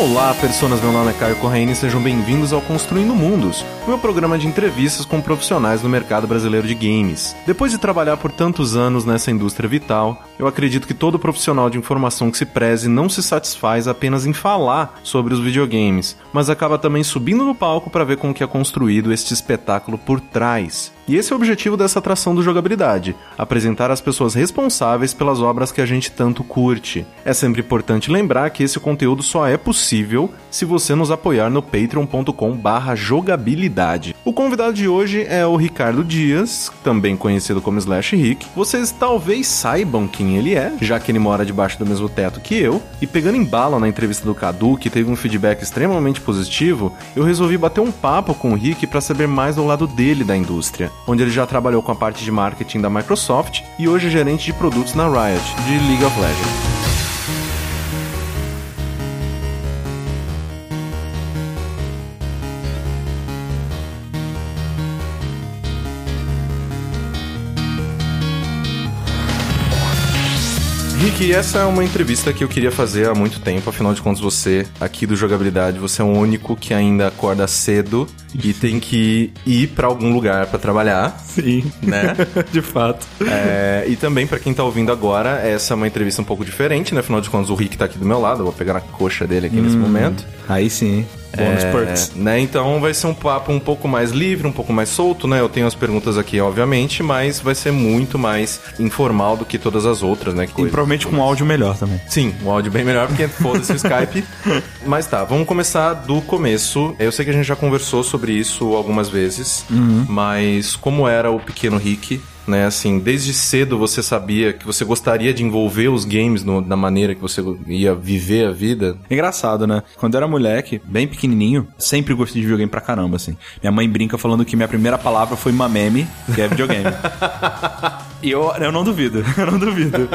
Olá, pessoas, meu nome é Caio Corraine e sejam bem-vindos ao Construindo Mundos, o meu programa de entrevistas com profissionais do mercado brasileiro de games. Depois de trabalhar por tantos anos nessa indústria vital, eu acredito que todo profissional de informação que se preze não se satisfaz apenas em falar sobre os videogames, mas acaba também subindo no palco para ver como que é construído este espetáculo por trás. E esse é o objetivo dessa atração do jogabilidade: apresentar as pessoas responsáveis pelas obras que a gente tanto curte. É sempre importante lembrar que esse conteúdo só é possível se você nos apoiar no patreon.com/jogabilidade. O convidado de hoje é o Ricardo Dias, também conhecido como Slash Rick. Vocês talvez saibam quem ele é, já que ele mora debaixo do mesmo teto que eu. E pegando em bala na entrevista do Cadu, que teve um feedback extremamente positivo, eu resolvi bater um papo com o Rick para saber mais do lado dele da indústria onde ele já trabalhou com a parte de marketing da Microsoft e hoje é gerente de produtos na Riot, de League of Legends. Rick, essa é uma entrevista que eu queria fazer há muito tempo, afinal de contas você, aqui do Jogabilidade, você é o único que ainda acorda cedo e tem que ir para algum lugar para trabalhar. Sim. Né? de fato. É, e também para quem tá ouvindo agora, essa é uma entrevista um pouco diferente, né? Afinal de contas o Rick tá aqui do meu lado, eu vou pegar na coxa dele aqui hum, nesse momento. Aí sim. Bônus é, perks. Né? Então vai ser um papo um pouco mais livre, um pouco mais solto, né? Eu tenho as perguntas aqui, obviamente, mas vai ser muito mais informal do que todas as outras, né? Que e provavelmente com um áudio melhor também. Sim, um áudio bem melhor, porque foda-se o Skype. Mas tá, vamos começar do começo. Eu sei que a gente já conversou sobre isso algumas vezes, uhum. mas como era o pequeno Rick né? Assim, desde cedo você sabia que você gostaria de envolver os games no, da maneira que você ia viver a vida. Engraçado, né? Quando eu era moleque, bem pequenininho, sempre gostei de videogame pra caramba, assim. Minha mãe brinca falando que minha primeira palavra foi mameme, que é videogame. E eu, eu não duvido, eu não duvido.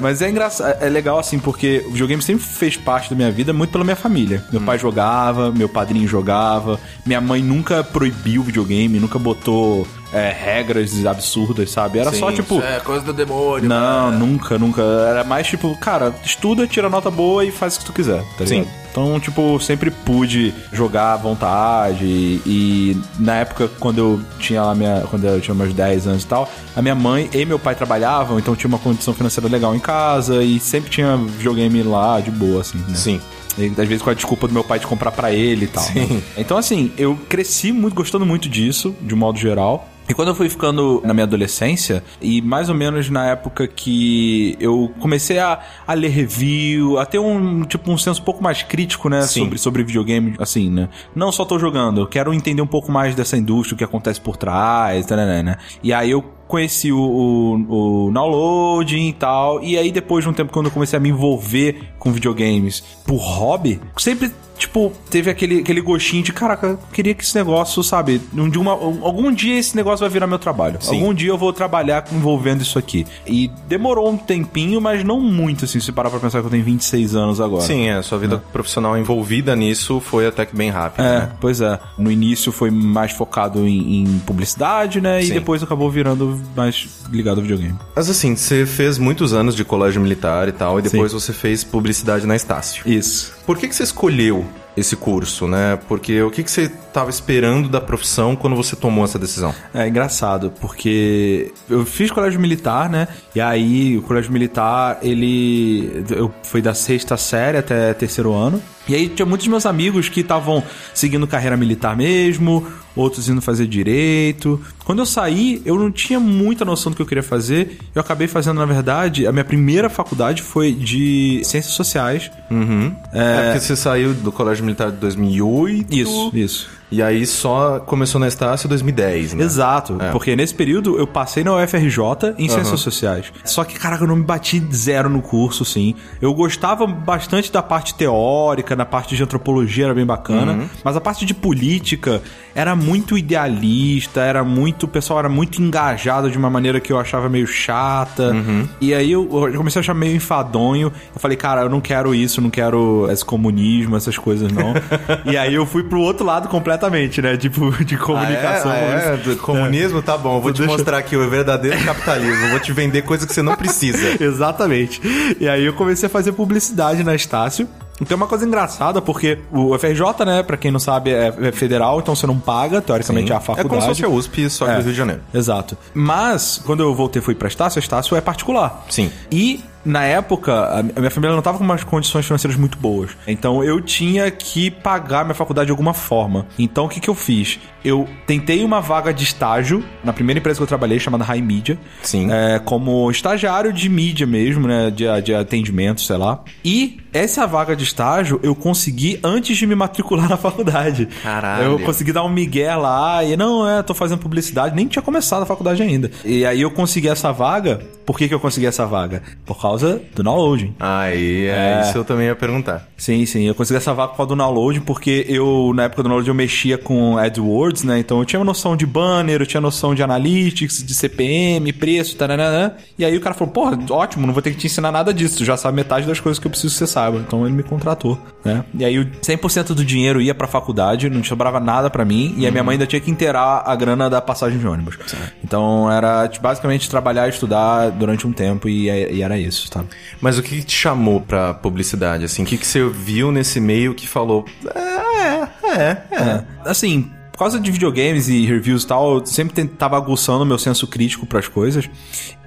Mas é engraçado, é legal assim, porque o videogame sempre fez parte da minha vida muito pela minha família. Meu hum. pai jogava, meu padrinho jogava, minha mãe nunca proibiu videogame, nunca botou é, regras absurdas, sabe? Era Sim, só tipo. É, coisa do demônio. Não, né? nunca, nunca. Era mais tipo, cara, estuda, tira nota boa e faz o que tu quiser, tá Sim. ligado? Então, tipo, sempre pude jogar à vontade. E, e, na época, quando eu tinha lá minha. Quando eu tinha meus 10 anos e tal, a minha mãe e meu pai trabalhavam, então tinha uma condição financeira legal em casa e sempre tinha videogame lá de boa, assim, né? Sim. E, às vezes com a desculpa do meu pai de comprar para ele e tal. Né? Sim. Né? Então, assim, eu cresci muito gostando muito disso, de um modo geral. E quando eu fui ficando na minha adolescência, e mais ou menos na época que eu comecei a, a ler review, a ter um, tipo, um senso um pouco mais crítico, né, sobre, sobre videogame, assim, né? Não só tô jogando, eu quero entender um pouco mais dessa indústria, o que acontece por trás, né, né, né? E aí eu conheci o, o, o downloading e tal. E aí, depois de um tempo, quando eu comecei a me envolver com videogames por hobby, sempre tipo, teve aquele, aquele gostinho de, caraca, eu queria que esse negócio, sabe, um, de uma, algum dia esse negócio vai virar meu trabalho. Sim. Algum dia eu vou trabalhar envolvendo isso aqui. E demorou um tempinho, mas não muito, assim, se parar pra pensar que eu tenho 26 anos agora. Sim, é, sua vida é. profissional envolvida nisso foi até que bem rápido. É, né? pois é. No início foi mais focado em, em publicidade, né, Sim. e depois acabou virando mais ligado ao videogame. Mas assim, você fez muitos anos de colégio militar e tal, e depois Sim. você fez publicidade na Estácio. Isso. Por que, que você escolheu esse curso, né? Porque o que, que você estava esperando da profissão quando você tomou essa decisão? É engraçado, porque eu fiz colégio militar, né? E aí o colégio militar, ele eu fui da sexta série até terceiro ano. E aí tinha muitos meus amigos que estavam seguindo carreira militar mesmo, outros indo fazer direito. Quando eu saí, eu não tinha muita noção do que eu queria fazer. Eu acabei fazendo, na verdade, a minha primeira faculdade foi de Ciências Sociais. Uhum. É, é porque você saiu do Colégio Militar de 2008. Isso, isso. E aí só começou na Estácio em 2010, né? Exato, é. porque nesse período eu passei na UFRJ em Ciências Sociais. Só que, caraca, eu não me bati zero no curso, sim. Eu gostava bastante da parte teórica, na parte de antropologia era bem bacana, uhum. mas a parte de política era muito idealista, era muito. O pessoal era muito engajado de uma maneira que eu achava meio chata. Uhum. E aí eu, eu, comecei a achar meio enfadonho. Eu falei, cara, eu não quero isso, não quero esse comunismo, essas coisas, não. e aí eu fui pro outro lado completamente completamente, né? Tipo, de comunicação. Ah, é, é, comunismo, é. tá bom. Eu vou te deixa... mostrar aqui o verdadeiro capitalismo. vou te vender coisa que você não precisa. Exatamente. E aí eu comecei a fazer publicidade na Estácio. Então é uma coisa engraçada, porque o FRJ, né, pra quem não sabe, é, é federal, então você não paga, teoricamente, Sim. a faculdade. É como se fosse a USP, só que É. do Rio de Janeiro. Exato. Mas, quando eu voltei e fui pra Estácio, a Estácio é particular. Sim. E, na época, a minha família não tava com umas condições financeiras muito boas. Então, eu tinha que pagar minha faculdade de alguma forma. Então, o que que eu fiz? Eu tentei uma vaga de estágio na primeira empresa que eu trabalhei, chamada High Media. Sim. É, como estagiário de mídia mesmo, né? De, de atendimento, sei lá. E essa vaga de estágio eu consegui antes de me matricular na faculdade. Caralho. Eu consegui dar um migué lá e não, é, tô fazendo publicidade, nem tinha começado a faculdade ainda. E aí eu consegui essa vaga. Por que, que eu consegui essa vaga? Por causa do downloading. Aí, é, É. isso eu também ia perguntar. Sim, sim. Eu consegui essa vaga por causa do download, porque eu, na época do download, eu mexia com AdWords, né? Então eu tinha noção de banner, eu tinha noção de analytics, de CPM, preço, taranã. E aí o cara falou, porra, ótimo, não vou ter que te ensinar nada disso. Tu já sabe metade das coisas que eu preciso que você saiba. Então ele me contratou, né? E aí o 100% do dinheiro ia pra faculdade, não sobrava nada pra mim. E a minha mãe ainda tinha que inteirar a grana da passagem de ônibus. Então era basicamente trabalhar e estudar durante um tempo e, e era isso, tá? Mas o que que te chamou pra publicidade, assim? O que que você viu nesse meio que falou... É, é, é. É. Assim, por causa de videogames e reviews e tal, eu sempre tentava aguçando o meu senso crítico pras coisas.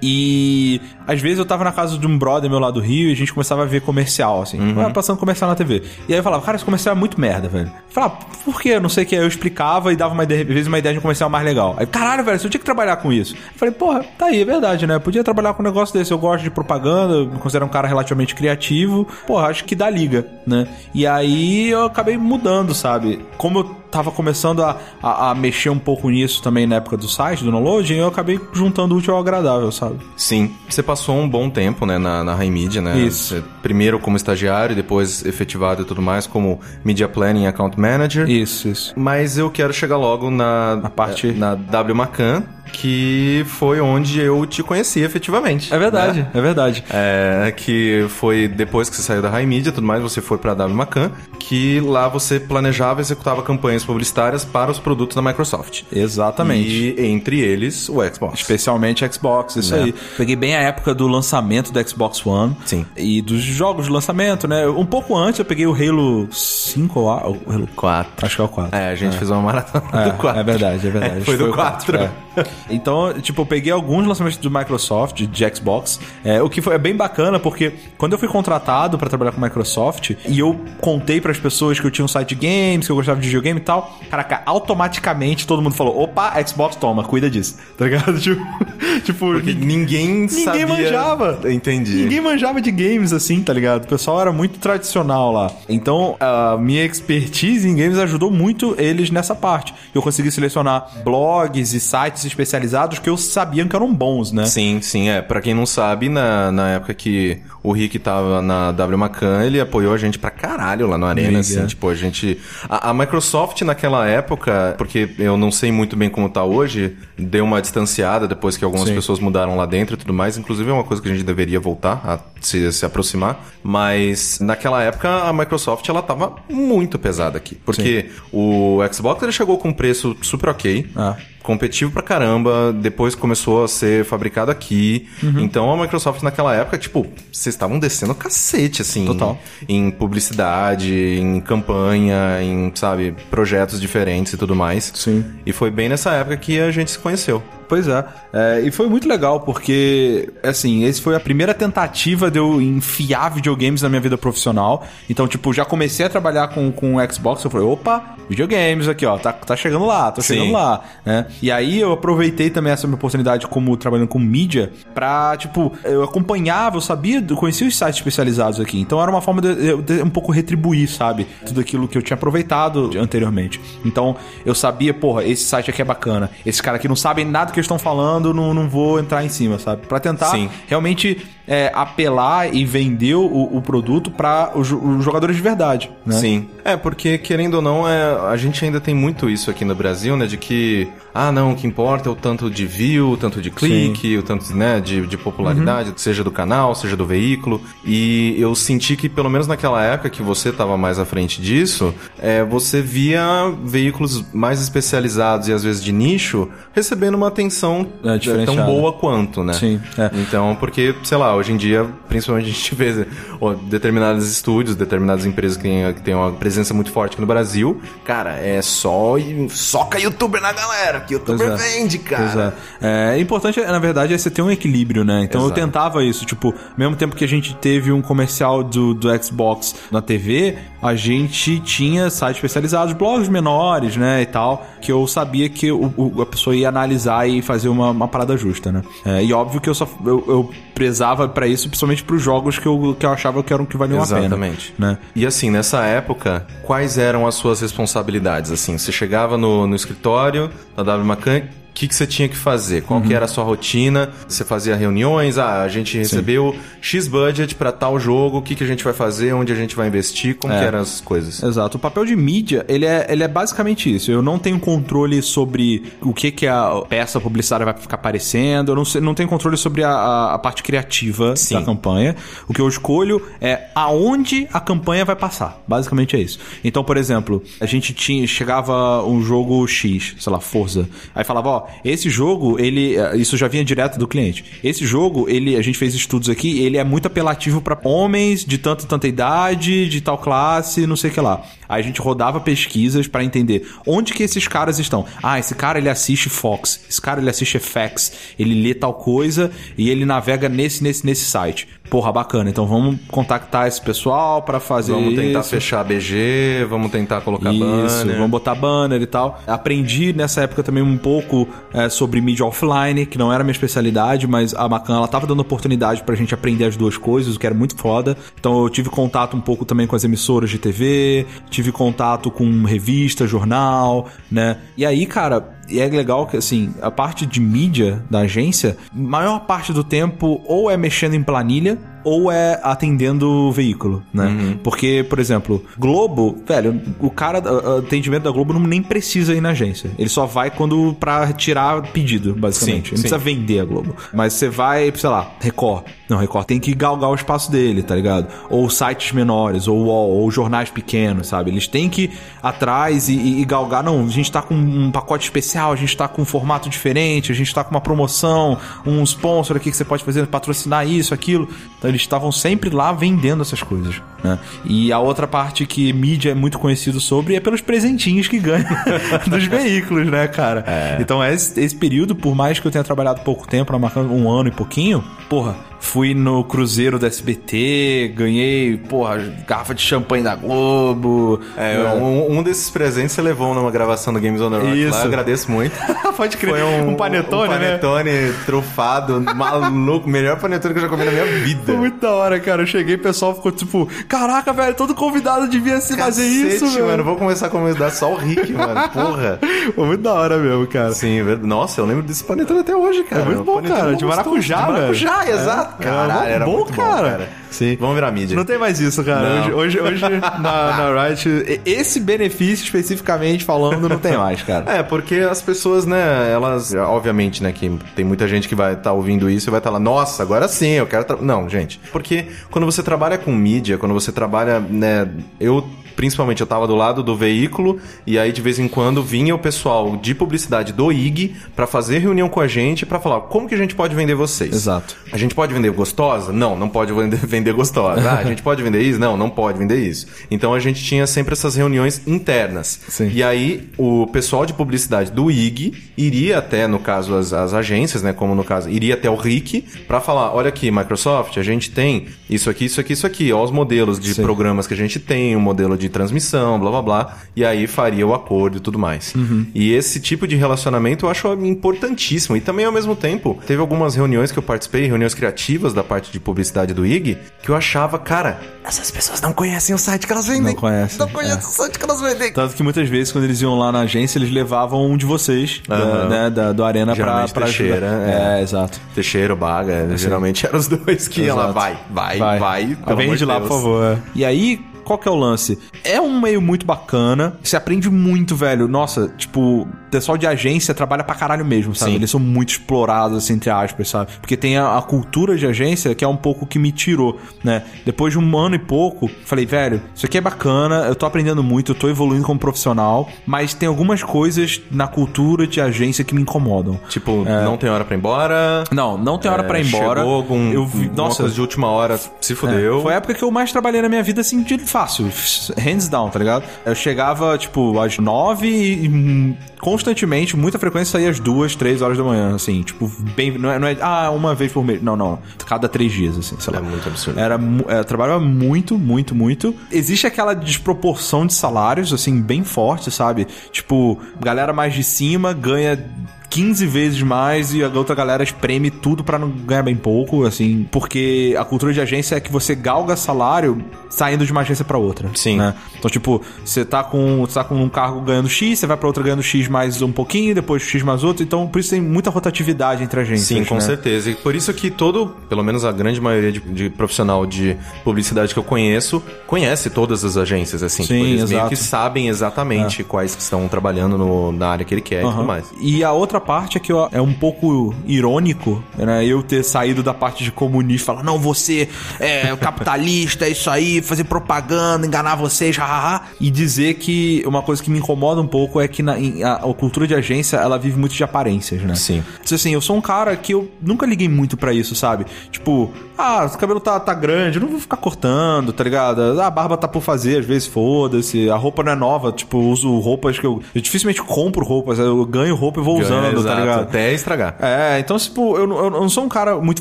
E às vezes eu tava na casa de um brother meu lá do Rio e a gente começava a ver comercial, assim. Ah, passando comercial na TV. E aí eu falava, cara, esse comercial é muito merda, velho. Eu falava, por quê? Eu não sei o que. Aí eu explicava e dava uma ideia, às vezes uma ideia de um comercial mais legal. Aí, caralho, velho, você tinha que trabalhar com isso. Eu falei, porra, tá aí, é verdade, né? Eu podia trabalhar com um negócio desse. Eu gosto de propaganda, eu me considero um cara relativamente criativo. Porra, acho que dá liga, né? E aí eu acabei mudando, sabe? Como eu tava começando a, a, a mexer um pouco nisso também na época do site, do downloading, eu acabei juntando o útil ao agradável, sabe? Sim. Você passou um bom tempo, né, na, na High Media, né? Isso. Você, primeiro como estagiário, depois efetivado e tudo mais como Media Planning Account Manager. Isso, isso. Mas eu quero chegar logo na, Na parte- na W Macan, que foi onde eu te conheci efetivamente. É verdade, né? é verdade. É, que foi depois que você saiu da High Media e tudo mais, você foi pra W Macan, que lá você planejava e executava campanhas publicitárias para os produtos da Microsoft. Exatamente. E entre eles, o Xbox. Especialmente Xbox, isso Né? aí. Peguei bem a época do lançamento do Xbox One. Sim. E dos jogos de lançamento, né? Um pouco antes eu peguei o Halo 5 ou o Halo 4. Acho que é o 4. É, a gente fez uma maratona É, do 4. é verdade, é verdade. foi do o 4. Então, tipo, eu peguei alguns lançamentos do Microsoft, de Xbox, é, o que foi é bem bacana, porque quando eu fui contratado pra trabalhar com Microsoft, e eu contei pras pessoas que eu tinha um site de games, que eu gostava de videogame e tal, caraca, automaticamente todo mundo falou, opa, Xbox, toma, cuida disso, tá ligado? Tipo, tipo Porque ninguém, sabia... manjava. Entendi. Ninguém manjava de games assim, tá ligado? O pessoal era muito tradicional lá. Então, a minha expertise em games ajudou muito eles nessa parte. Eu consegui selecionar blogs e sites especializados que eu sabia que eram bons, né? Sim, sim, é. Pra quem não sabe, na, na época que o Rick tava na W Macan, ele apoiou a gente pra caralho lá no Arena, Liga. assim, tipo, a gente... A, a Microsoft naquela época, porque eu não sei muito bem como tá hoje, deu uma distanciada depois que algumas Sim. pessoas mudaram lá dentro e tudo mais, inclusive é uma coisa que a gente deveria voltar a se, se aproximar, mas naquela época a Microsoft, ela tava muito pesada aqui, porque o Xbox, ele chegou com um preço super ok, Ah. Competitivo pra caramba, depois começou a ser fabricado aqui. Uhum. Então a Microsoft naquela época, tipo, vocês estavam descendo cacete, assim. Total. Em publicidade, em campanha, em, sabe, projetos diferentes e tudo mais. Sim. E foi bem nessa época que a gente se conheceu. Pois é. É, E foi muito legal, porque, assim, esse foi a primeira tentativa de eu enfiar videogames na minha vida profissional. Então, tipo, já comecei a trabalhar com, com o Xbox, eu falei, opa, videogames aqui, ó, tá, tá chegando lá, tô Sim. chegando lá, né? E aí eu aproveitei também essa minha oportunidade como trabalhando com mídia pra, tipo, eu acompanhava, eu sabia, eu conhecia os sites especializados aqui. Então era uma forma de eu um pouco retribuir, sabe? Tudo aquilo que eu tinha aproveitado anteriormente. Então eu sabia, porra, esse site aqui é bacana. Esses caras aqui não sabem nada que eles estão falando, não, não vou entrar em cima, sabe? Pra tentar Sim. realmente é, apelar e vender o, o produto pra os, jo- os jogadores de verdade, né? Sim. É, porque, querendo ou não, é, a gente ainda tem muito isso aqui no Brasil, né? De que, ah, não, o que importa é o tanto de view, o tanto de clique, o tanto né, de, de popularidade, seja do canal, seja do veículo. E eu senti que, pelo menos naquela época que você estava mais à frente disso, é, você via veículos mais especializados e às vezes de nicho recebendo uma atenção É, é, tão boa quanto, né? Sim, é. Então, porque, sei lá, hoje em dia, principalmente a gente vê ó, determinados estúdios, determinadas empresas que têm, que têm uma presença muito forte aqui no Brasil, cara, é só soca youtuber na galera, que youtuber é. vende, cara. É. é. importante, na verdade, é você ter um equilíbrio, né? Então Exato. eu tentava isso, tipo, mesmo tempo que a gente teve um comercial do, do Xbox na TV, a gente tinha sites especializados, blogs menores, né, e tal, que eu sabia que o, o, a pessoa ia analisar e fazer uma, uma parada justa, né? É, e óbvio que eu só eu, eu prezava para isso, principalmente para os jogos que eu, que eu achava que eram que valiam Exatamente. a pena. Exatamente. Né? E assim, nessa época, quais eram as suas responsabilidades? Assim, você chegava no, no escritório da W Macan, que, que você tinha que fazer? Qual uhum. que era a sua rotina? Você fazia reuniões? Ah, a gente recebeu Sim. X budget para tal jogo, o que, que a gente vai fazer? Onde a gente vai investir? Como é. que eram as coisas? Exato. O papel de mídia, ele é, ele é basicamente isso. Eu não tenho controle sobre o que, que a peça publicitária vai ficar aparecendo, eu não, sei, não tenho controle sobre a, a parte criativa Sim. da campanha. O que eu escolho é aonde a campanha vai passar. Basicamente é isso. Então, por exemplo, a gente tinha chegava um jogo X, sei lá, Forza. Aí falava, ó, esse jogo, ele. Eh, isso já vinha direto do cliente. Esse jogo, ele. A gente fez estudos aqui, ele é muito apelativo para homens de tanta e tanta idade, de tal classe, não sei o que lá. Aí a gente rodava pesquisas para entender onde que esses caras estão. Ah, esse cara ele assiste Fox, esse cara ele assiste FX, ele lê tal coisa e ele navega nesse, nesse, nesse site. Porra, bacana. Então vamos contactar esse pessoal para fazer Vamos tentar isso. fechar BG, vamos tentar colocar isso, banner. vamos botar banner e tal. Aprendi nessa época também um pouco é, sobre mídia offline, que não era minha especialidade, mas a Macan ela tava dando oportunidade pra gente aprender as duas coisas, o que era muito foda. Então eu tive contato um pouco também com as emissoras de TV, tive contato com revista, jornal, né? E aí, cara, e é legal que, assim, a parte de mídia da agência, maior parte do tempo ou é mexendo em planilha ou é atendendo o veículo, né? Uhum. Porque, por exemplo, Globo, velho, o cara, o atendimento da Globo não nem precisa ir na agência. Ele só vai quando pra tirar pedido, basicamente. Sim, Ele não precisa vender a Globo. Mas você vai, sei lá, Record. Não, Record tem que galgar o espaço dele, tá ligado? Ou sites menores, ou UOL, ou jornais pequenos, sabe? Eles têm que ir atrás e, e, e galgar. Não, a gente tá com um pacote especial, a gente tá com um formato diferente, a gente tá com uma promoção, um sponsor aqui que você pode fazer, patrocinar isso, aquilo. Então eles estavam sempre lá vendendo essas coisas. Né? E a outra parte que mídia é muito conhecido sobre é pelos presentinhos que ganha dos veículos, né, cara? É. Então esse, esse período, por mais que eu tenha trabalhado pouco tempo, na marca um ano e pouquinho, porra, Fui no Cruzeiro do SBT, ganhei, porra, garrafa de champanhe da Globo. É, é. Um, um, desses presentes você levou numa gravação do Games on the Rock Isso. lá, eu agradeço muito. Pode crer. Foi um, um panetone, um né? panetone né? trufado, maluco, melhor panetone que eu já comi na minha vida. Foi muito da hora, cara. Eu cheguei o pessoal ficou tipo, caraca, velho, todo convidado devia se fazer isso, velho. mano, vou começar a convidar só o Rick, mano, porra. Foi muito da hora mesmo, cara. Sim, nossa, eu lembro desse panetone até hoje, cara. É muito bom, cara, de maracujá, velho. De maracujá, é. exato. Caralho, era bom, muito cara. bom, cara. Sim. Vamos virar mídia. Não tem mais isso, cara. Hoje, hoje, hoje na, na Riot, esse benefício especificamente falando, não tem mais, cara. É, porque as pessoas, né, elas, obviamente, né, que tem muita gente que vai estar tá ouvindo isso e vai estar tá lá, nossa, agora sim, eu quero. Não, gente. Porque quando você trabalha com mídia, quando você trabalha, né, eu principalmente eu tava do lado do veículo e aí de vez em quando vinha o pessoal de publicidade do IG para fazer reunião com a gente para falar como que a gente pode vender vocês. Exato. A gente pode vender gostosa? Não, não pode vender, vender gostosa. Ah, a gente pode vender isso? Não, não pode vender isso. Então a gente tinha sempre essas reuniões internas. Sim. E aí o pessoal de publicidade do IG iria até, no caso, as, as agências, né, como no caso, iria até o RIC para falar, olha aqui, Microsoft, a gente tem isso aqui, isso aqui, isso aqui, ó os modelos de Sim. programas que a gente tem, o um modelo de de transmissão, blá blá blá, e aí faria o acordo e tudo mais. Uhum. E esse tipo de relacionamento eu acho importantíssimo. E também, ao mesmo tempo, teve algumas reuniões que eu participei, reuniões criativas da parte de publicidade do IG, que eu achava, cara, essas pessoas não conhecem o site que elas vendem. Não conhecem. Não conhecem é. o site que elas vendem. Tanto que muitas vezes, quando eles iam lá na agência, eles levavam um de vocês, uhum. da, né, da, do Arena pra, pra Teixeira, É. é, exato. Teixeira, Baga, é, geralmente eram os dois que iam lá, vai, vai, vai. vai Vende lá, por favor. E aí, qual que é o lance? É um meio muito bacana, você aprende muito, velho. Nossa, tipo, pessoal de agência trabalha pra caralho mesmo, sabe? Sim. Eles são muito explorados, assim, entre aspas, sabe? Porque tem a, a cultura de agência que é um pouco que me tirou, né? Depois de um ano e pouco, falei, velho, isso aqui é bacana, eu tô aprendendo muito, eu tô evoluindo como profissional, mas tem algumas coisas na cultura de agência que me incomodam. Tipo, não tem hora pra ir embora. Não, não tem hora é, pra ir embora. Chegou com eu vi, nossa, de última hora, se fudeu. é, foi a época que eu mais trabalhei na minha vida, assim, de fácil. Hands down, tá ligado? Eu chegava, tipo, às nove e constantemente, muita frequência, saía às duas, três horas da manhã, assim, tipo, bem. Não é, não é ah, uma vez por mês. Não, não. Cada três dias, assim, sei lá. É muito absurdo. Era, é, trabalhava muito, muito, muito. Existe aquela desproporção de salários, assim, bem forte, sabe? Tipo, galera mais de cima ganha 15 vezes mais e a outra galera espreme tudo pra não ganhar bem pouco, assim, porque a cultura de agência é que você galga salário saindo de uma agência pra outra. Sim. Né? Então, tipo, você tá com, você tá com um cargo ganhando X, você vai pra outra ganhando X mais um pouquinho, depois X mais outro, então por isso tem muita rotatividade entre agências. Sim, com né? certeza. E por isso que todo, pelo menos a grande maioria de, de profissional de publicidade que eu conheço, conhece todas as agências, assim. Sim, Tipo, eles meio exato. que sabem exatamente quais que estão trabalhando no- na área que ele quer e Aham. tudo mais. E a outra parte é que ó, é um pouco irônico, né? Eu ter saído da parte de comunista e falar, não, você é capitalista, é isso aí, fazer propaganda, enganar vocês, hahaha. E dizer que uma coisa que me incomoda um pouco é que na, em- a, a cultura de agência, ela vive muito de aparências, né? Sim. Então, assim, eu sou um cara que eu nunca liguei muito pra isso, sabe? Tipo, ah, o cabelo tá, tá grande, eu não vou ficar cortando, tá ligado? Ah, a barba tá por fazer, às vezes foda-se. A roupa não é nova, tipo, uso roupas que eu. Eu dificilmente compro roupas, eu ganho roupa e vou usando, tá Exato, ligado? Até estragar. É, então, tipo, eu, não- eu não sou um cara muito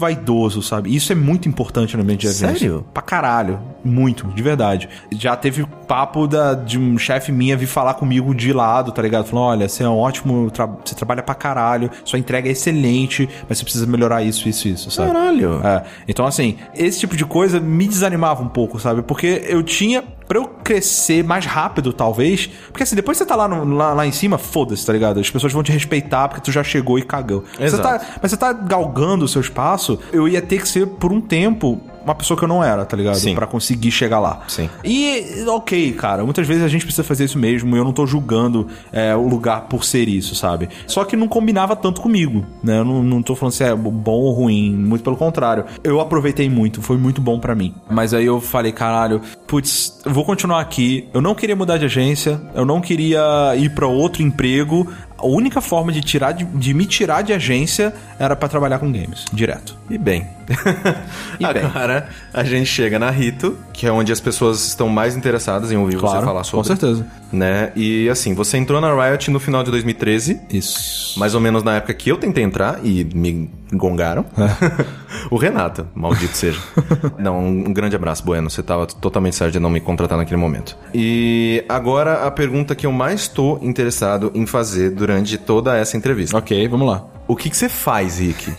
vaidoso, sabe? Isso é muito importante no ambiente de agência. Sério? Pra caralho. Muito, de verdade. Já teve papo da, de um chefe minha vir falar comigo de lado, tá ligado? Falando, olha, você é um ótimo, tra- você trabalha pra caralho, sua entrega é excelente, mas você precisa melhorar isso, isso, isso, sabe? Caralho. É. Então, assim, esse tipo de coisa me desanimava um pouco, sabe? Porque eu tinha. Pra eu crescer mais rápido, talvez. Porque assim, depois você tá lá, no- lá, lá em cima, foda-se, tá ligado? As pessoas vão te respeitar porque tu já chegou e cagou. Você Exato. tá, mas você tá galgando o seu espaço, eu ia ter que ser, por um tempo, uma pessoa que eu não era, tá ligado? Sim. Pra conseguir chegar lá. Sim. E, ok, cara, muitas vezes a gente precisa fazer isso mesmo, eu não tô julgando é, o lugar por ser isso, sabe? Só que não combinava tanto comigo, né? Eu não, não tô falando se é bom ou ruim, muito pelo contrário. Eu aproveitei muito, foi muito bom pra mim. Mas aí eu falei, caralho, putz, vou continuar aqui, eu não queria mudar de agência, eu não queria ir pra outro emprego. A única forma de tirar de, de me tirar de agência era pra trabalhar com games, direto. E bem. E. Agora a gente chega na Rito, que é onde as pessoas estão mais interessadas em ouvir você falar sobre. com certeza. Né? E assim, você entrou na Riot no final de 2013. Isso. Mais ou menos na época que eu tentei entrar e me gongaram. o Renato, maldito seja. Não, um grande abraço, Bueno. Você tava totalmente certo de não me contratar naquele momento. E agora a pergunta que eu mais tô interessado em fazer durante toda essa entrevista. Ok, vamos lá. O que, que você faz, Rick?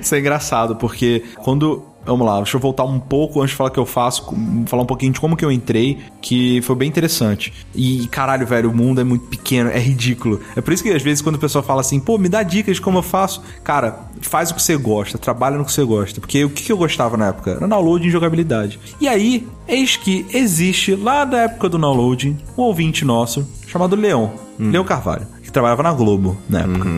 Isso é engraçado, porque quando. Vamos lá, deixa eu voltar um pouco antes de falar o que eu faço, falar um pouquinho de como que eu entrei, que foi bem interessante. E caralho, velho, o mundo é muito pequeno, é ridículo. É por isso que às vezes quando a pessoa fala assim, pô, me dá dicas de como eu faço, cara, faz o que você gosta, trabalha no que você gosta. Porque o que eu gostava na época? Era download e jogabilidade. E aí, eis que existe lá da época do downloading um ouvinte nosso chamado Leão, Leão Carvalho, que trabalhava na Globo na época.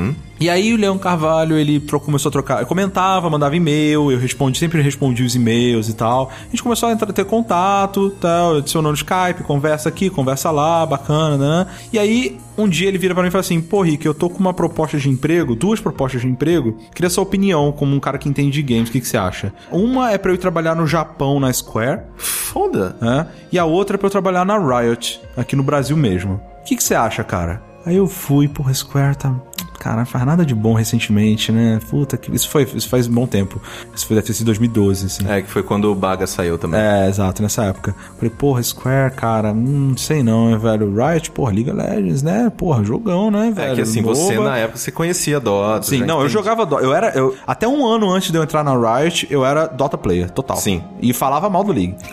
E aí o Leão Carvalho, ele começou a trocar, eu comentava, mandava e-mail, eu respondi, sempre respondi os e-mails e tal. A gente começou a entrar, ter contato, tal, adicionou no Skype, conversa aqui, conversa lá, bacana, né? E aí um dia ele vira pra mim e fala assim: "Pô, Rick, eu tô com uma proposta de emprego, duas propostas de emprego. Queria sua opinião como um cara que entende de games, o que que você acha?" Uma é pra eu ir trabalhar no Japão na Square, Foda. né? E a outra é pra eu trabalhar na Riot, aqui no Brasil mesmo. O que, que você acha, cara? Aí eu fui, porra, Square tá. Cara, não faz nada de bom recentemente, né? Puta, que... isso, foi, isso faz um bom tempo. Isso foi, deve ter sido 2012, assim. É, que foi quando o Baga saiu também. É, exato, nessa época. Falei, porra, Square, cara, hum, sei não, né, velho? Riot, porra, League of Legends, né? Porra, jogão, né, velho? É que assim, você MOBA. na época você conhecia Dota. Sim, não, eu jogava Dota. Eu era. Eu, até um ano antes de eu entrar na Riot, eu era Dota player, total. Sim. E falava mal do League.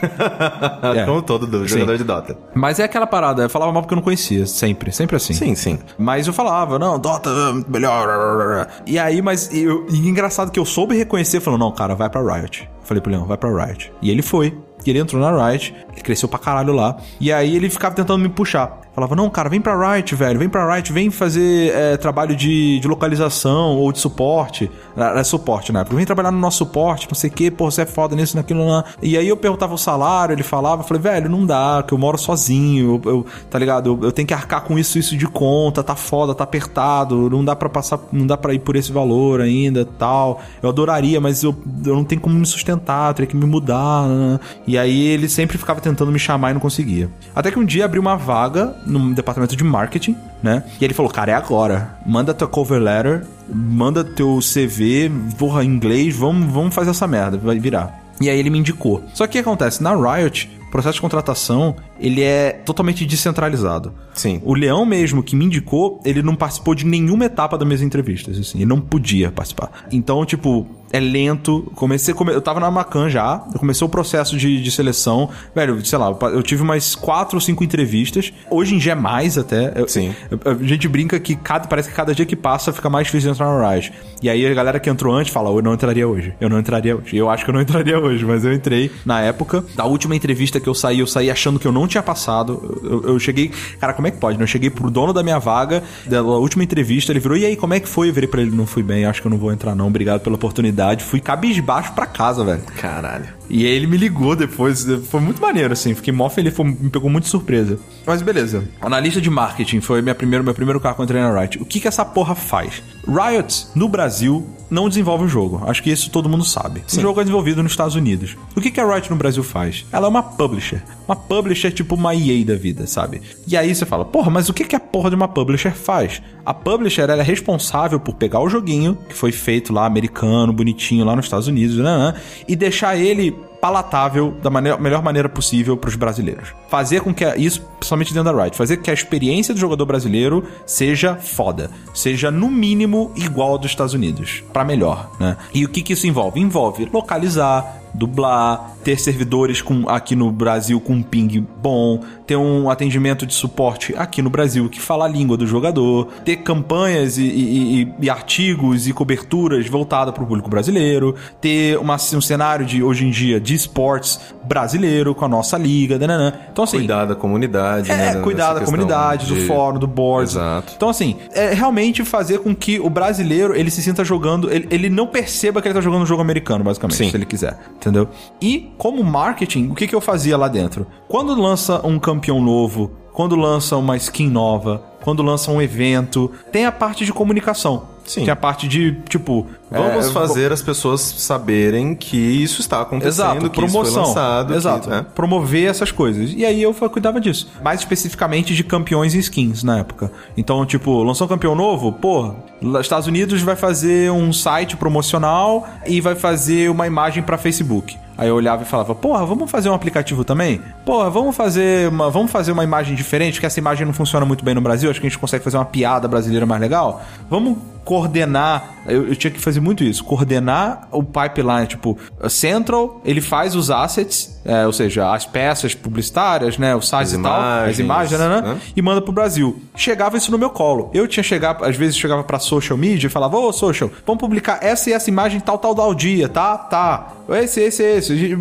É. Como todo do jogador Sim. de Dota. Mas é aquela parada, eu falava mal porque eu não conhecia, sempre, sempre assim. Sim, sim. Mas eu falava, não, Dota, melhor. E aí, mas eu, e engraçado que eu soube reconhecer, falando, não, cara, vai pra Riot. Falei pro Leão, vai pra Riot. E ele foi. E ele entrou na Riot, ele cresceu pra caralho lá. E aí ele ficava tentando me puxar. Falava, não, cara, vem pra Riot, velho, vem pra Riot, vem fazer é, trabalho de, de localização ou de suporte. Era suporte na época. Vem trabalhar no nosso suporte, não sei o que, pô, você é foda nisso, naquilo, lá. E aí eu perguntava o salário, ele falava, falei, velho, não dá, que eu moro sozinho, eu, eu tá ligado? Eu, eu, tenho que arcar com isso, isso de conta, tá foda, tá apertado, não dá para passar, não dá para ir por esse valor ainda, tal. Eu adoraria, mas eu, eu não tenho como me sustentar, eu teria que me mudar. Né? E aí ele sempre ficava tentando me chamar e não conseguia. Até que um dia abriu uma vaga no departamento de marketing, né? E ele falou, cara, é agora. Manda tua cover letter, manda teu CV, porra, inglês, vamos, vamos fazer essa merda, vai virar. E aí ele me indicou. Só que o que acontece? Na Riot, o processo de contratação, ele é totalmente descentralizado. Sim. O Leão mesmo, que me indicou, ele não participou de nenhuma etapa das minhas entrevistas, assim. Ele não podia participar. Então, tipo, é lento. Comecei, come... eu tava na Macan já, eu comecei o processo de, de seleção. Velho, sei lá, eu tive mais quatro ou cinco entrevistas. Hoje em dia é mais até. Eu, Sim. a gente brinca que cada, parece que cada dia que passa fica mais difícil entrar no Rise. E aí a galera que entrou antes fala, eu não entraria hoje. Eu não entraria hoje. Eu acho que eu não entraria hoje, mas eu entrei na época. Da última entrevista que eu saí, eu saí achando que eu não tinha passado. Eu, eu cheguei. Cara, como é que pode? Né? Eu cheguei pro dono da minha vaga, da última entrevista, ele virou, e aí, como é que foi? Eu virei pra ele, não fui bem, acho que eu não vou entrar, não. Obrigado pela oportunidade. Fui cabisbaixo pra casa, velho. Caralho. E aí ele me ligou depois. Foi muito maneiro, assim. Fiquei mó feliz, foi, me pegou muito surpresa. Mas beleza. Analista de marketing foi minha primeira, meu primeiro carro eu entrei na Riot. O que, que essa porra faz? Riot, no Brasil, não desenvolve o jogo. Acho que isso todo mundo sabe. Sim. O jogo é desenvolvido nos Estados Unidos. O que, que a Riot no Brasil faz? Ela é uma publisher. Uma publisher tipo uma EA da vida, sabe? E aí você fala, porra, mas o que, que a porra de uma publisher faz? A publisher ela é responsável por pegar o joguinho, que foi feito lá, americano, bonitinho, lá nos Estados Unidos, né, né e deixar ele palatável da maneira, melhor maneira possível para os brasileiros. Fazer com que a, isso, principalmente dentro da Riot, fazer com que a experiência do jogador brasileiro seja foda, seja no mínimo igual ao dos Estados Unidos, para melhor, né? E o que que isso envolve? Envolve localizar, dublar, ter servidores com, aqui no Brasil com um ping bom, ter um atendimento de suporte aqui no Brasil que fala a língua do jogador, ter campanhas e, e, e artigos e coberturas voltadas para o público brasileiro, ter uma, um cenário de hoje em dia de esportes brasileiro com a nossa liga, nananã. então assim cuidar da comunidade, é, né, cuidar da comunidade, de... do fórum, do board. Exato. Então assim é realmente fazer com que o brasileiro ele se sinta jogando, ele, ele não perceba que ele está jogando um jogo americano basicamente, Sim. se ele quiser entendeu? E como marketing, o que, que eu fazia lá dentro? Quando lança um campeão novo, quando lança uma skin nova, quando lança um evento, tem a parte de comunicação. Sim. Tem a parte de, tipo, vamos é, fazer as pessoas saberem que isso está acontecendo, Exato, que promoção. isso foi lançado. Exato. Que, né? Promover essas coisas. E aí eu cuidava disso. Mais especificamente de campeões e skins na época. Então, tipo, lançou um campeão novo, porra, Estados Unidos vai fazer um site promocional e vai fazer uma imagem para Facebook. Aí eu olhava e falava, porra, vamos fazer um aplicativo também? Porra, vamos fazer uma, vamos fazer uma imagem diferente, que essa imagem não funciona muito bem no Brasil, acho que a gente consegue fazer uma piada brasileira mais legal. Vamos coordenar, eu, eu tinha que fazer muito isso, coordenar o pipeline, tipo, Central, ele faz os assets, é, ou seja, as peças publicitárias, né, o site e tal, as imagens, né, né, e manda pro Brasil. Chegava isso no meu colo. Eu tinha chegado, às vezes chegava pra social media e falava, ô social, vamos publicar essa e essa imagem tal, tal, tal dia, tá? Tá. Esse, esse, esse.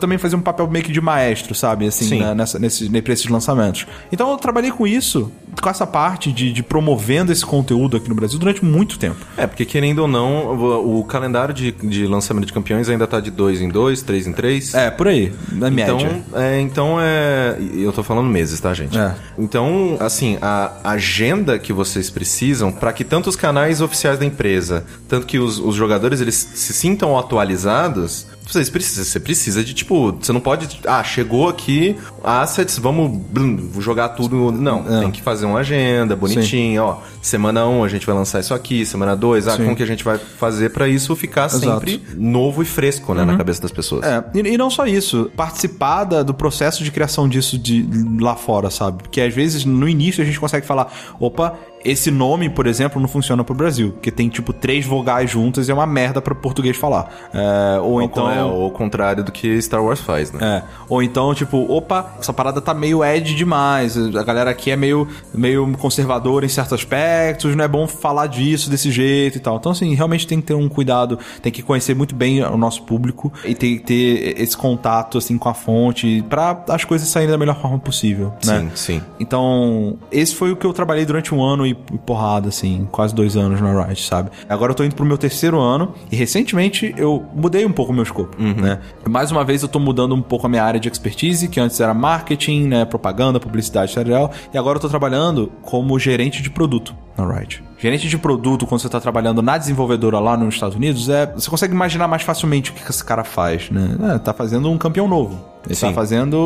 Também fazer um papel meio que de maestro, sabe? Assim, né, nessa, nesse, nesses lançamentos. Então eu trabalhei com isso, com essa parte de, de promovendo esse conteúdo aqui no Brasil durante muito tempo. É, porque querendo ou não, o, o calendário de, de lançamento de campeões ainda tá de 2 em 2, 3 em 3. É, por aí, na então, média. É, então é. Eu tô falando meses, tá, gente? É. Então, assim, a agenda que vocês precisam para que tanto os canais oficiais da empresa, tanto que os, os jogadores eles se sintam atualizados, vocês precisam, você precisa de tipo, você não pode, ah, chegou aqui, assets, vamos blum, jogar tudo. Não, Não. tem que fazer uma agenda bonitinha, ó. Semana 1 um, a gente vai lançar isso aqui, semana 2, ah, Sim. como que a gente vai fazer para isso ficar Exato. sempre novo e fresco, né, na cabeça das pessoas. É, e, e não só isso, participar da- do processo de criação disso de lá fora, sabe? Porque às vezes no início a gente consegue falar, opa, esse nome, por exemplo, não funciona pro Brasil, porque tem tipo três vogais juntas e é uma merda para português falar. É, ou, ou então é o contrário do que Star Wars faz, né? É. Ou então tipo, opa, essa parada tá meio edge demais. A galera aqui é meio meio conservadora em certos aspectos, não é bom falar disso desse jeito e tal. Então assim, realmente tem que ter um cuidado, tem que conhecer muito bem o nosso público e tem que ter esse contato assim com a fonte para as coisas saírem da melhor forma possível, né? Sim, sim. Então, esse foi o que eu trabalhei durante um ano e porrada, assim, quase dois anos na Riot, sabe? Agora eu tô indo pro meu terceiro ano e recentemente eu mudei um pouco o meu escopo, uhum. né? Mais uma vez eu tô mudando um pouco a minha área de expertise, que antes era marketing, né, propaganda, publicidade serial, e agora eu tô trabalhando como gerente de produto na Riot. Gerente de produto, quando você está trabalhando na desenvolvedora lá nos Estados Unidos, é você consegue imaginar mais facilmente o que esse cara faz, né? É, tá fazendo um campeão novo. Ele está fazendo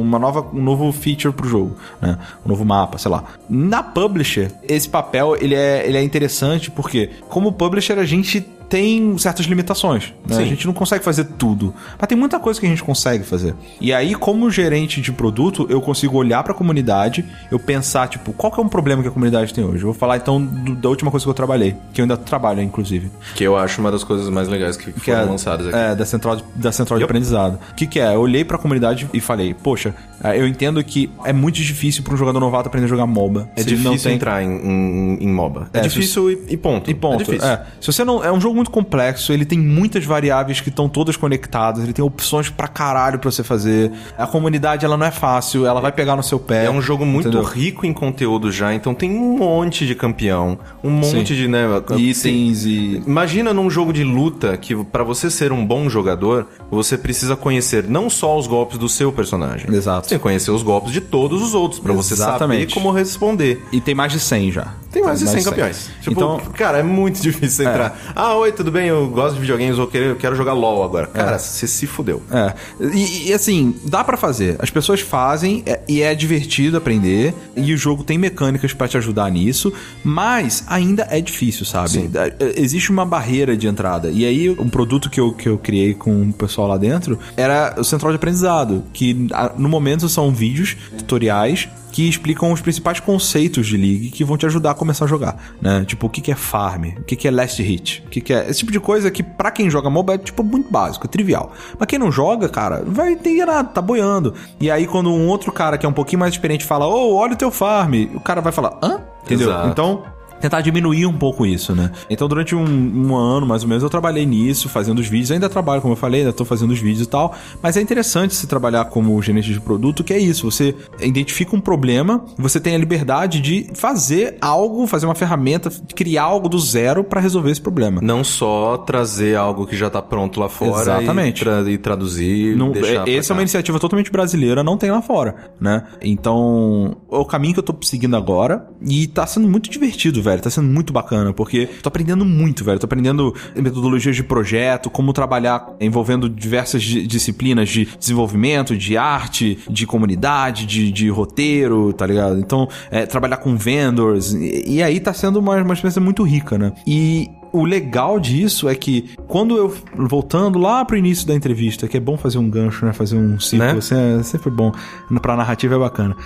uma nova, um novo feature pro jogo, né? Um novo mapa, sei lá. Na publisher, esse papel ele é, ele é interessante porque, como publisher, a gente tem certas limitações. Né? A gente não consegue fazer tudo. Mas tem muita coisa que a gente consegue fazer. E aí, como gerente de produto, eu consigo olhar para a comunidade, eu pensar, tipo, qual que é um problema que a comunidade tem hoje? Eu vou falar então do, da última coisa que eu trabalhei, que eu ainda trabalho, inclusive. Que eu acho uma das coisas mais legais que, que foram é, lançadas aqui. É, da central de, da central de aprendizado. O que, que é? Eu olhei para a comunidade e falei, poxa, é, eu entendo que é muito difícil para um jogador novato aprender a jogar MOBA. É difícil tem... entrar em, em, em MOBA. É, é difícil se... e, ponto. E ponto. É, é. Se você não. É um jogo muito complexo, ele tem muitas variáveis que estão todas conectadas, ele tem opções pra caralho pra você fazer. A comunidade, ela não é fácil, ela vai pegar no seu pé. É um jogo muito entendeu? rico em conteúdo já, então tem um monte de campeão, um monte Sim. de, né, itens e Imagina num jogo de luta que para você ser um bom jogador, você precisa conhecer não só os golpes do seu personagem. Exato. Você tem que conhecer os golpes de todos os outros para você saber como responder. E tem mais de 100 já. Tem mais de 100 campeões. Tipo, então, cara, é muito difícil é. entrar. Ah, oi, tudo bem? Eu gosto de videogames, eu quero, eu quero jogar LOL agora. É. Cara, você se fudeu. É. E, e assim, dá para fazer. As pessoas fazem é, e é divertido aprender. E o jogo tem mecânicas para te ajudar nisso. Mas ainda é difícil, sabe? Sim. É, existe uma barreira de entrada. E aí, um produto que eu, que eu criei com o pessoal lá dentro era o central de aprendizado. Que no momento são vídeos, tutoriais que explicam os principais conceitos de League que vão te ajudar a começar a jogar, né? Tipo, o que é farm, o que é last hit, o que é... Esse tipo de coisa que para quem joga MOBA é, tipo, muito básico, é trivial. Mas quem não joga, cara, vai entender nada, tá boiando. E aí quando um outro cara que é um pouquinho mais experiente fala, ô, oh, olha o teu farm, o cara vai falar, hã? Entendeu? Exato. Então, tentar diminuir um pouco isso, né? Então, durante um, um, ano, mais ou menos, eu trabalhei nisso, fazendo os vídeos. ainda trabalho, como eu falei, ainda tô fazendo os vídeos e tal. Mas é interessante se trabalhar como gerente de produto, que é isso. Você identifica um problema, você tem a liberdade de fazer algo, fazer uma ferramenta, criar algo do zero para resolver esse problema. Não só trazer algo que já tá pronto lá fora Exatamente. E, tra e traduzir. Não, essa é uma iniciativa totalmente brasileira, não tem lá fora, né? Então, é o caminho que eu tô seguindo agora e tá sendo muito divertido, velho velho. Tá sendo muito bacana, porque tô aprendendo muito, velho. Tô aprendendo metodologias de projeto, como trabalhar envolvendo diversas disciplinas de desenvolvimento, de arte, de comunidade, de, de roteiro, tá ligado? Então, é, trabalhar com vendors. E, e, aí tá sendo uma, uma experiência muito rica, né? E o legal disso é que quando eu voltando lá pro início da entrevista, que é bom fazer um gancho, né, fazer um ciclo, né? assim, é sempre bom. Pra narrativa é bacana.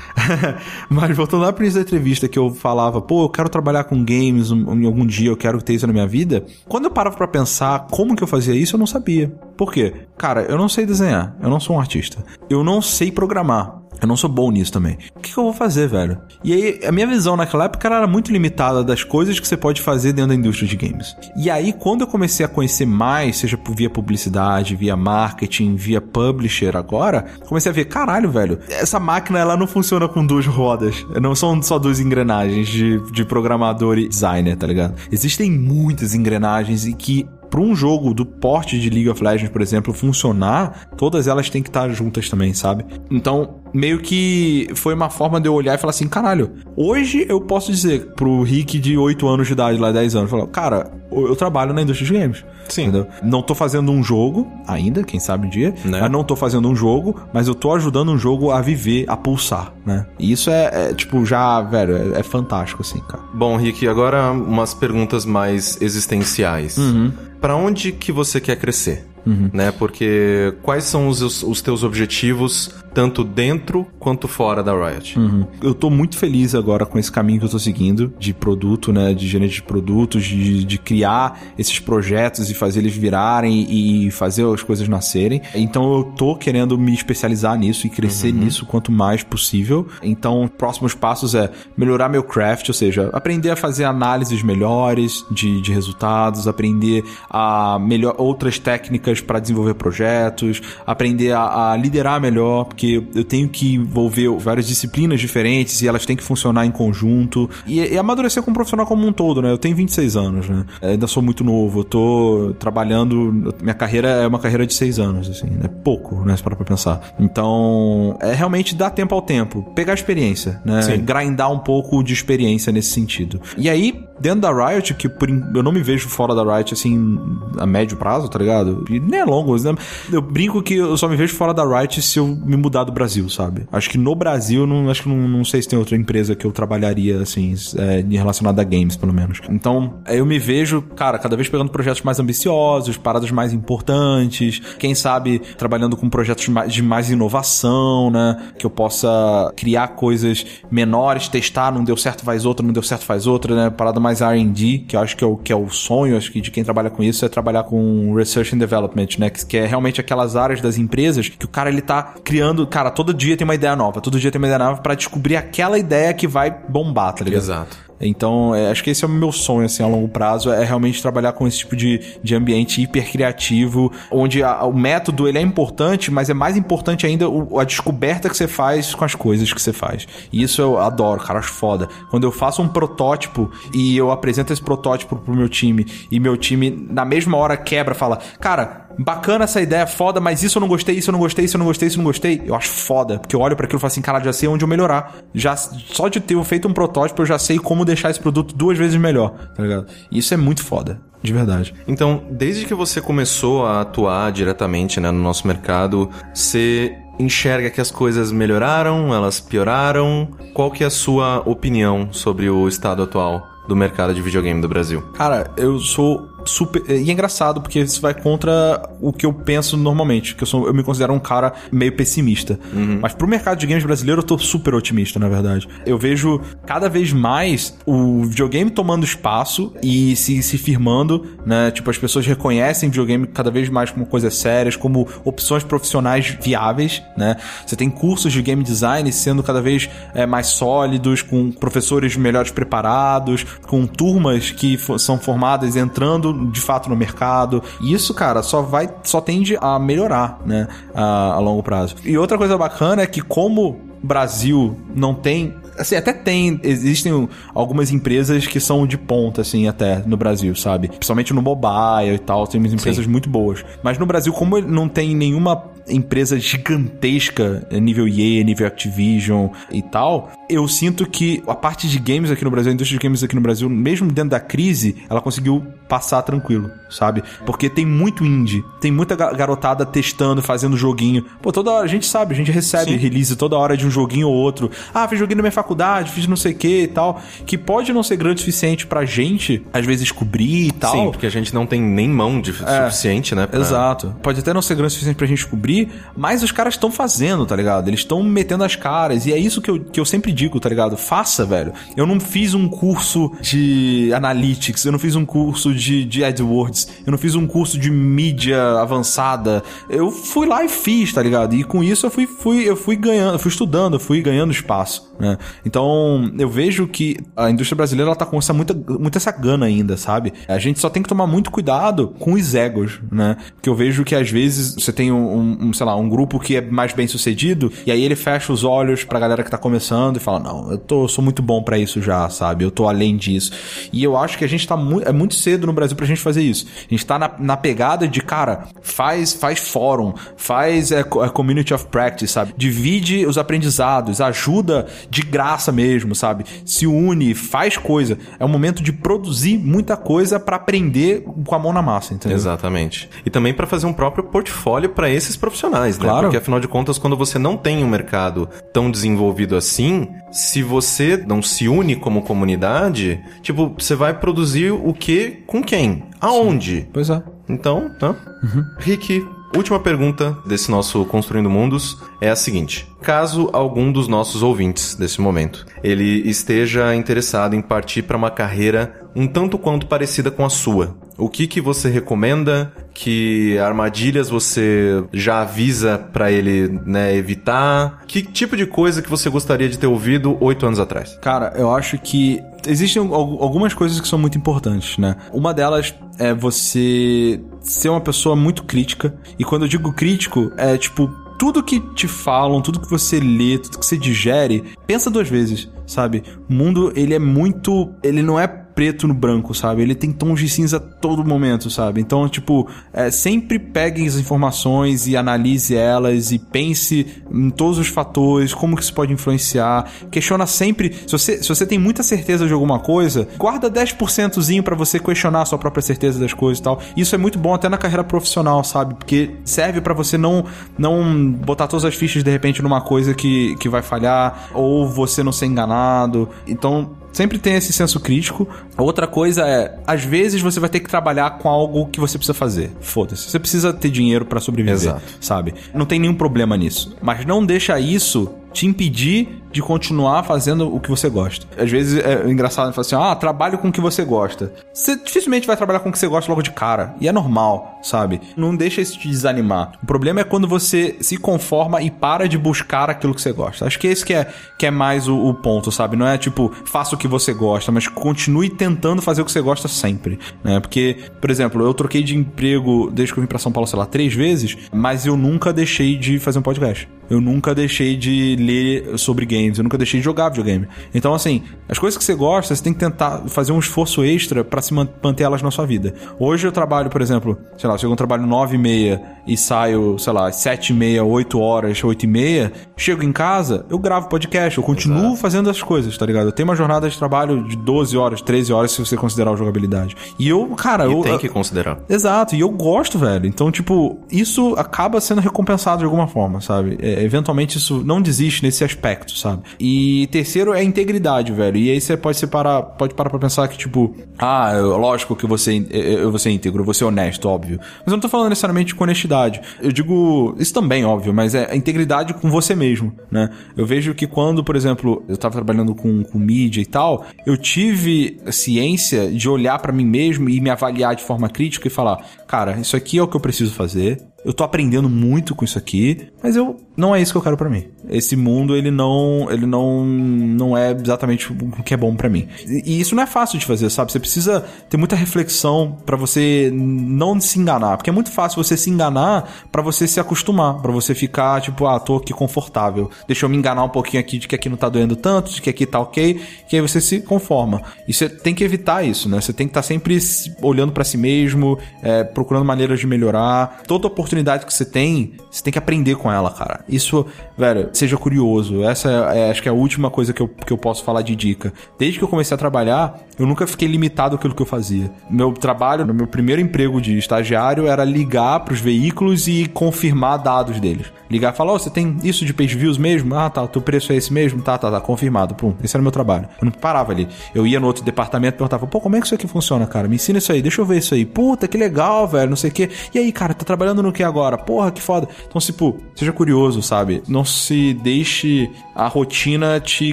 Mas voltando lá pro início da entrevista que eu falava, pô, eu quero trabalhar com games em algum dia, eu quero ter isso na minha vida. Quando eu parava para pensar como que eu fazia isso, eu não sabia. Por quê? Cara, eu não sei desenhar, eu não sou um artista. Eu não sei programar. Eu não sou bom nisso também. O que, que, eu vou fazer, velho? E aí, a minha visão naquela época era muito limitada das coisas que você pode fazer dentro da indústria de games. E aí, quando eu comecei a conhecer mais, seja via publicidade, via marketing, via publisher agora, comecei a ver, caralho, velho, essa máquina ela não funciona com duas rodas. Não são só duas engrenagens de, de programador e designer, tá ligado? Existem muitas engrenagens e que para um jogo do porte de League of Legends, por exemplo, funcionar, todas elas têm que estar juntas também, sabe? Então, meio que foi uma forma de eu olhar e falar assim, caralho, hoje eu posso dizer pro Rick de 8 anos de idade, lá 10 anos, falar, cara, eu trabalho na indústria de games. Sim. Entendeu? Não tô fazendo um jogo ainda, quem sabe um dia, né? mas não tô fazendo um jogo, mas eu tô ajudando um jogo a viver, a pulsar, né? E isso é, é tipo, já, velho, é, é, fantástico, assim, cara. Bom, Rick, agora umas perguntas mais existenciais. Uhum para onde que você quer crescer? Uhum. Né? Porque quais são os, os teus objetivos tanto dentro quanto fora da Riot. Uhum. Eu tô muito feliz agora com esse caminho que eu tô seguindo de produto, né, de gerente de produtos, de, de criar esses projetos e fazer eles virarem e fazer as coisas nascerem. Então eu tô querendo me especializar nisso e crescer uhum. nisso quanto mais possível. Então, próximos passos é melhorar meu craft, ou seja, aprender a fazer análises melhores de, de resultados, aprender a melhor outras técnicas para desenvolver projetos, aprender a, a liderar melhor, porque eu tenho que envolver várias disciplinas diferentes e elas têm que funcionar em conjunto. E, e amadurecer como profissional como um todo, né? Eu tenho 26 anos, né? Eu ainda sou muito novo, eu tô trabalhando. Minha carreira é uma carreira de 6 anos, assim, é pouco, né? Se parar pra pensar. Então, é realmente dar tempo ao tempo, pegar experiência, né? Sim. Grindar um pouco de experiência nesse sentido. E aí, dentro da Riot, que por, eu não me vejo fora da Riot assim a médio prazo, tá ligado? E nem é longo, né? Eu brinco que eu só me vejo fora da Riot se eu me mudar do Brasil, sabe? Acho que no Brasil, não, acho que não, não sei se tem outra empresa que eu trabalharia assim, é, relacionada a games, pelo menos. Então, eu me vejo, cara, cada vez pegando projetos mais ambiciosos, paradas mais importantes, quem sabe trabalhando com projetos de mais inovação, né? Que eu possa criar coisas menores, testar, não deu certo, faz outra, não deu certo, faz outra, né? Parada mais R&D, que eu acho que é, o, que é o sonho, acho que de quem trabalha com isso, é trabalhar com Research and Development, né? Que, que é realmente aquelas áreas das empresas que o cara, ele tá criando, cara, todo dia tem uma ideia nova, todo dia tem uma ideia nova para descobrir aquela ideia que vai bombar, tá ligado? Exato. Então, é, acho que esse é o meu sonho, assim, a longo prazo, é realmente trabalhar com esse tipo de, de ambiente hiper criativo, onde a, o método ele é importante, mas é mais importante ainda o, a descoberta que você faz com as coisas que você faz. E isso eu adoro, cara, acho foda. Quando eu faço um protótipo e eu apresento esse protótipo pro meu time, e meu time, na mesma hora, quebra, fala, cara, bacana essa ideia, foda, mas isso eu não gostei, isso eu não gostei, isso eu não gostei, isso eu não gostei. Eu acho foda, porque eu olho para aquilo e falo assim, cara, já sei onde eu melhorar. Já, só de ter feito um protótipo, eu já sei como deixar esse produto duas vezes melhor, tá ligado? E isso é muito foda. De verdade. Então, desde que você começou a atuar diretamente né, no nosso mercado, você enxerga que as coisas melhoraram, elas pioraram? Qual que é a sua opinião sobre o estado atual do mercado de videogame do Brasil? Cara, eu sou super. E é engraçado, porque isso vai contra o que eu penso normalmente, que eu, sou, eu me considero um cara meio pessimista. Uhum. Mas pro mercado de games brasileiro eu tô super otimista, na verdade. Eu vejo cada vez mais o videogame tomando espaço e se, se firmando, né? Tipo, as pessoas reconhecem videogame cada vez mais como coisas sérias, como opções profissionais viáveis, né? Você tem cursos de game design sendo cada vez é, mais sólidos, com professores melhores preparados, com turmas que são formadas entrando de fato no mercado. E isso, cara, só vai, só tende a melhorar, né, a, a longo prazo. E outra coisa bacana é que como Brasil não tem assim, até tem, existem algumas empresas que são de ponta, assim, até no Brasil, sabe? Principalmente no mobile e tal, tem umas empresas Sim. muito boas. Mas no Brasil, como não tem nenhuma empresa gigantesca, nível EA, nível Activision e tal, eu sinto que a parte de games aqui no Brasil, a indústria de games aqui no Brasil, mesmo dentro da crise, ela conseguiu passar tranquilo, sabe? Porque tem muito indie, tem muita garotada testando, fazendo joguinho. Pô, toda hora, a gente sabe, a gente recebe Sim. release toda hora de um joguinho ou outro. Ah, fiz joguinho na minha faculdade, fiz não sei o que e tal. Que pode não ser grande o suficiente pra gente, às vezes, descobrir e tal. Sim, porque a gente não tem nem mão de é, suficiente, né? Pra... Exato. Pode até não ser grande o suficiente pra gente descobrir, mas os caras estão fazendo, tá ligado? Eles estão metendo as caras. E é isso que eu, que eu sempre digo, tá ligado? Faça, velho. Eu não fiz um curso de analytics, eu não fiz um curso de, de AdWords, eu não fiz um curso de mídia avançada. Eu fui lá e fiz, tá ligado? E com isso eu fui, fui, eu fui ganhando, fui estudando, fui ganhando espaço, né? Então, eu vejo que a indústria brasileira ela tá com essa muita, muita essa gana ainda, sabe? A gente só tem que tomar muito cuidado com os egos, né? Porque eu vejo que às vezes você tem um, um sei lá, um grupo que é mais bem sucedido e aí ele fecha os olhos pra galera que tá começando fala: "Não, eu tô, sou muito bom para isso já, sabe? Eu tô além disso". E eu acho que a gente tá muito, é muito cedo no Brasil pra gente fazer isso. A gente tá na, na pegada de, cara, faz faz fórum, faz é, é community of practice, sabe? Divide os aprendizados, ajuda de graça mesmo, sabe? Se une, faz coisa. É o momento de produzir muita coisa para aprender com a mão na massa, entendeu? Exatamente. E também para fazer um próprio portfólio para esses profissionais, né? Claro. Porque afinal de contas, quando você não tem um mercado tão desenvolvido assim, se você não se une como comunidade, tipo, você vai produzir o que com quem? Aonde? Sim. Pois é. Então, tá? Uhum. Rick, Última pergunta desse nosso Construindo Mundos é a seguinte: caso algum dos nossos ouvintes desse momento ele esteja interessado em partir para uma carreira um tanto quanto parecida com a sua, o que que você recomenda? Que armadilhas você já avisa para ele né, evitar? Que tipo de coisa que você gostaria de ter ouvido oito anos atrás? Cara, eu acho que existem algumas coisas que são muito importantes, né? Uma delas é você ser uma pessoa muito crítica. E quando eu digo crítico, é tipo tudo que te falam, tudo que você lê, tudo que você digere, pensa duas vezes, sabe? O mundo, ele é muito, ele não é preto no branco, sabe? Ele tem tons de cinza todo momento, sabe? Então, tipo, é, sempre pegue as informações e analise elas e pense em todos os fatores, como que isso pode influenciar. Questiona sempre. Se você, se você tem muita certeza de alguma coisa, guarda 10%zinho para você questionar a sua própria certeza das coisas e tal. Isso é muito bom até na carreira profissional, sabe? Porque serve para você não, não botar todas as fichas de repente numa coisa que, que vai falhar ou você não ser enganado. Então, sempre tem esse senso crítico. Outra coisa é, às vezes você vai ter que trabalhar com algo que você precisa fazer. Foda-se. Você precisa ter dinheiro para sobreviver, Exato. sabe? Não tem nenhum problema nisso. Mas não deixa isso te impedir de continuar fazendo o que você gosta. Às vezes é engraçado falar assim: ah, trabalho com o que você gosta. Você dificilmente vai trabalhar com o que você gosta logo de cara. E é normal, sabe? Não deixa isso te desanimar. O problema é quando você se conforma e para de buscar aquilo que você gosta. Acho que esse que é, que é mais o, o ponto, sabe? Não é tipo, faça o que você gosta, mas continue tentando fazer o que você gosta sempre. Né? Porque, por exemplo, eu troquei de emprego desde que eu vim pra São Paulo, sei lá, três vezes, mas eu nunca deixei de fazer um podcast. Eu nunca deixei de ler sobre games, eu nunca deixei de jogar videogame. Então, assim, as coisas que você gosta, você tem que tentar fazer um esforço extra para se manter elas na sua vida. Hoje eu trabalho, por exemplo, sei lá, se eu trabalho 9 e meia e saio, sei lá, 7 e meia, 8 horas, 8 e meia, chego em casa, eu gravo podcast, eu continuo Exato. fazendo as coisas, tá ligado? Eu tenho uma jornada de trabalho de 12 horas, 13 horas, se você considerar a jogabilidade. E eu, cara, e eu. tem que considerar. Exato, e eu gosto, velho. Então, tipo, isso acaba sendo recompensado de alguma forma, sabe? É, eventualmente isso não desiste nesse aspecto, sabe? E terceiro é integridade, velho. E aí você pode separar, pode parar pra pensar que, tipo, ah, lógico que você, eu vou ser íntegro, eu vou ser honesto, óbvio. Mas eu não tô falando necessariamente com honestidade. Eu digo, isso também, óbvio, mas é a integridade com você mesmo, né? Eu vejo que quando, por exemplo, eu tava trabalhando com, com mídia e tal, eu tive ciência de olhar para mim mesmo e me avaliar de forma crítica e falar, cara, isso aqui é o que eu preciso fazer, eu tô aprendendo muito com isso aqui, mas eu não é isso que eu quero para mim. Esse mundo ele não ele não não é exatamente o que é bom para mim. E, isso não é fácil de fazer, sabe? Você precisa ter muita reflexão para você não se enganar, porque é muito fácil você se enganar para você se acostumar, para você ficar tipo, ah, tô aqui confortável. Deixa eu me enganar um pouquinho aqui de que aqui não tá doendo tanto, de que aqui tá OK, que aí você se conforma. E você tem que evitar isso, né? Você tem que estar tá sempre olhando para si mesmo, é, procurando maneiras de melhorar. Toda oportunidade oportunidade que você tem, você tem que aprender com ela, cara. Isso, velho, seja curioso. Essa é, é, acho que é a última coisa que eu, que eu posso falar de dica. Desde que eu comecei a trabalhar, eu nunca fiquei limitado àquilo que eu fazia. Meu trabalho, meu primeiro emprego de estagiário era ligar para os veículos e confirmar dados deles ligar e falar, oh, você tem isso de page views mesmo? Ah, tá, o teu preço é esse mesmo? Tá, tá, tá, confirmado. Pum, esse era o meu trabalho. Eu não parava ali. Eu ia no outro departamento e perguntava, pô, como é que isso aqui funciona, cara? Me ensina isso aí, deixa eu ver isso aí. Puta, que legal, velho, não sei o quê. E aí, cara, tá trabalhando no que agora? Porra, que foda. Então, tipo, seja curioso, sabe? Não se deixe a rotina te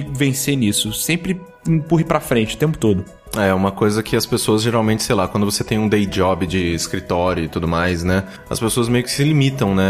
vencer nisso. Sempre empurre pra frente o tempo todo. É, uma coisa que as pessoas geralmente, sei lá, quando você tem um day job de escritório e tudo mais, né? As pessoas meio que se limitam, né?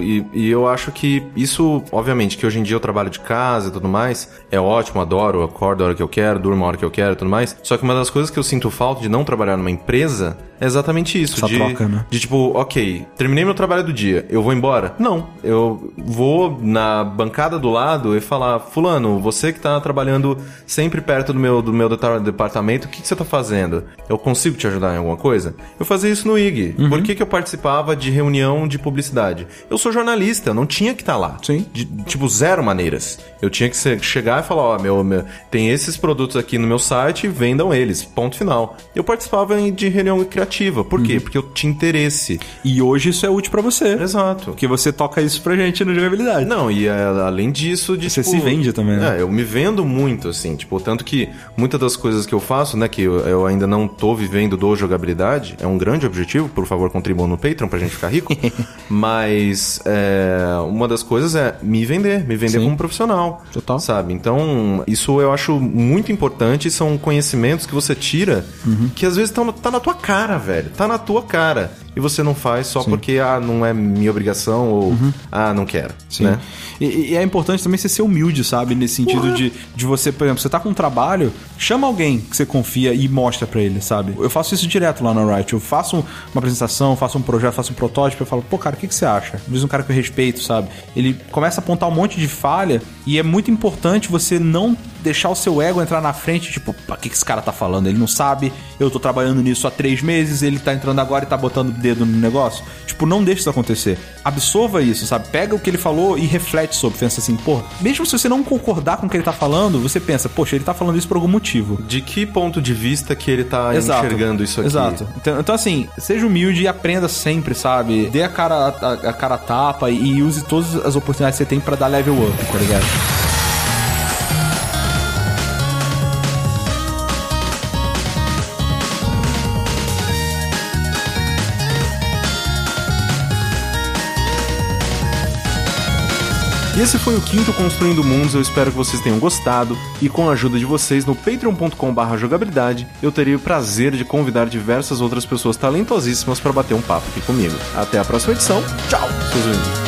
E, e, eu acho que isso, obviamente, que hoje em dia eu trabalho de casa e tudo mais, é ótimo, adoro, acordo a hora que eu quero, durmo a hora que eu quero e tudo mais. Só que uma das coisas que eu sinto falta de não trabalhar numa empresa é exatamente isso. Essa de, troca, né? De tipo, ok, terminei meu trabalho do dia, eu vou embora? Não. Eu vou na bancada do lado e falar, fulano, você que tá trabalhando sempre perto do meu, do meu departamento, o que, que você está fazendo? Eu consigo te ajudar em alguma coisa? Eu fazia isso no IG. Uhum. Por que, que eu participava de reunião de publicidade? Eu sou jornalista, eu não tinha que estar tá lá. Sim. De, tipo, zero maneiras. Eu tinha que ser, chegar e falar, ó, oh, meu, meu, tem esses produtos aqui no meu site, vendam eles. Ponto final. Eu participava de reunião criativa proativa. Por quê? Porque eu tinha interesse. E hoje isso é útil pra você. Exato. Porque você toca isso pra gente no jogabilidade. Não, e é, além disso, de Você tipo, se vende também, né? É, eu me vendo muito, assim, tipo, tanto que muitas das coisas que eu faço, né, que eu, ainda não tô vivendo do jogabilidade, é um grande objetivo, por favor, contribuam no Patreon pra gente ficar rico. Mas é, uma das coisas é me vender, me vender Sim. como profissional. Total. Sabe? Então, isso eu acho muito importante, são conhecimentos que você tira Uhum. que às vezes tão, tá na tua cara, velho. Tá na tua cara. E você não faz só porque, ah, não é minha obrigação ou, ah, não quero. Uhum. Sim. Né? E, e é importante também você ser humilde, sabe? Nesse sentido de, de você, por exemplo, você tá com um trabalho, chama alguém que você confia e mostra pra ele, sabe? Eu faço isso direto lá no Riot. Eu faço uma apresentação, faço um projeto, faço um protótipo, eu falo, pô, cara, o que, que você acha? Diz um cara que eu respeito, sabe? Ele começa a apontar um monte de falha e é muito importante você não deixar o seu ego entrar na frente, tipo, o que, que esse cara tá falando? Ele não sabe, eu tô trabalhando nisso há três meses, ele tá entrando agora e tá botando dedo no negócio. Tipo, não deixe isso acontecer. Absorva isso, sabe? Pega o que ele falou e reflete sobre. Pensa assim, pô, mesmo se você não concordar com o que ele tá falando, você pensa, poxa, ele tá falando isso por algum motivo. De que ponto de vista que ele tá enxergando isso aqui? Exato. Então, então, assim, seja humilde e aprenda sempre, sabe? Dê a cara a, a cara a tapa e use todas as oportunidades que você tem pra dar level up, tá ligado? E esse foi o quinto Construindo Mundos, eu espero que vocês tenham gostado e com a ajuda de vocês no patreon.com.br jogabilidade, eu teria o prazer de convidar diversas outras pessoas talentosíssimas para bater um papo aqui comigo. Até a próxima edição, tchau, seus lindos.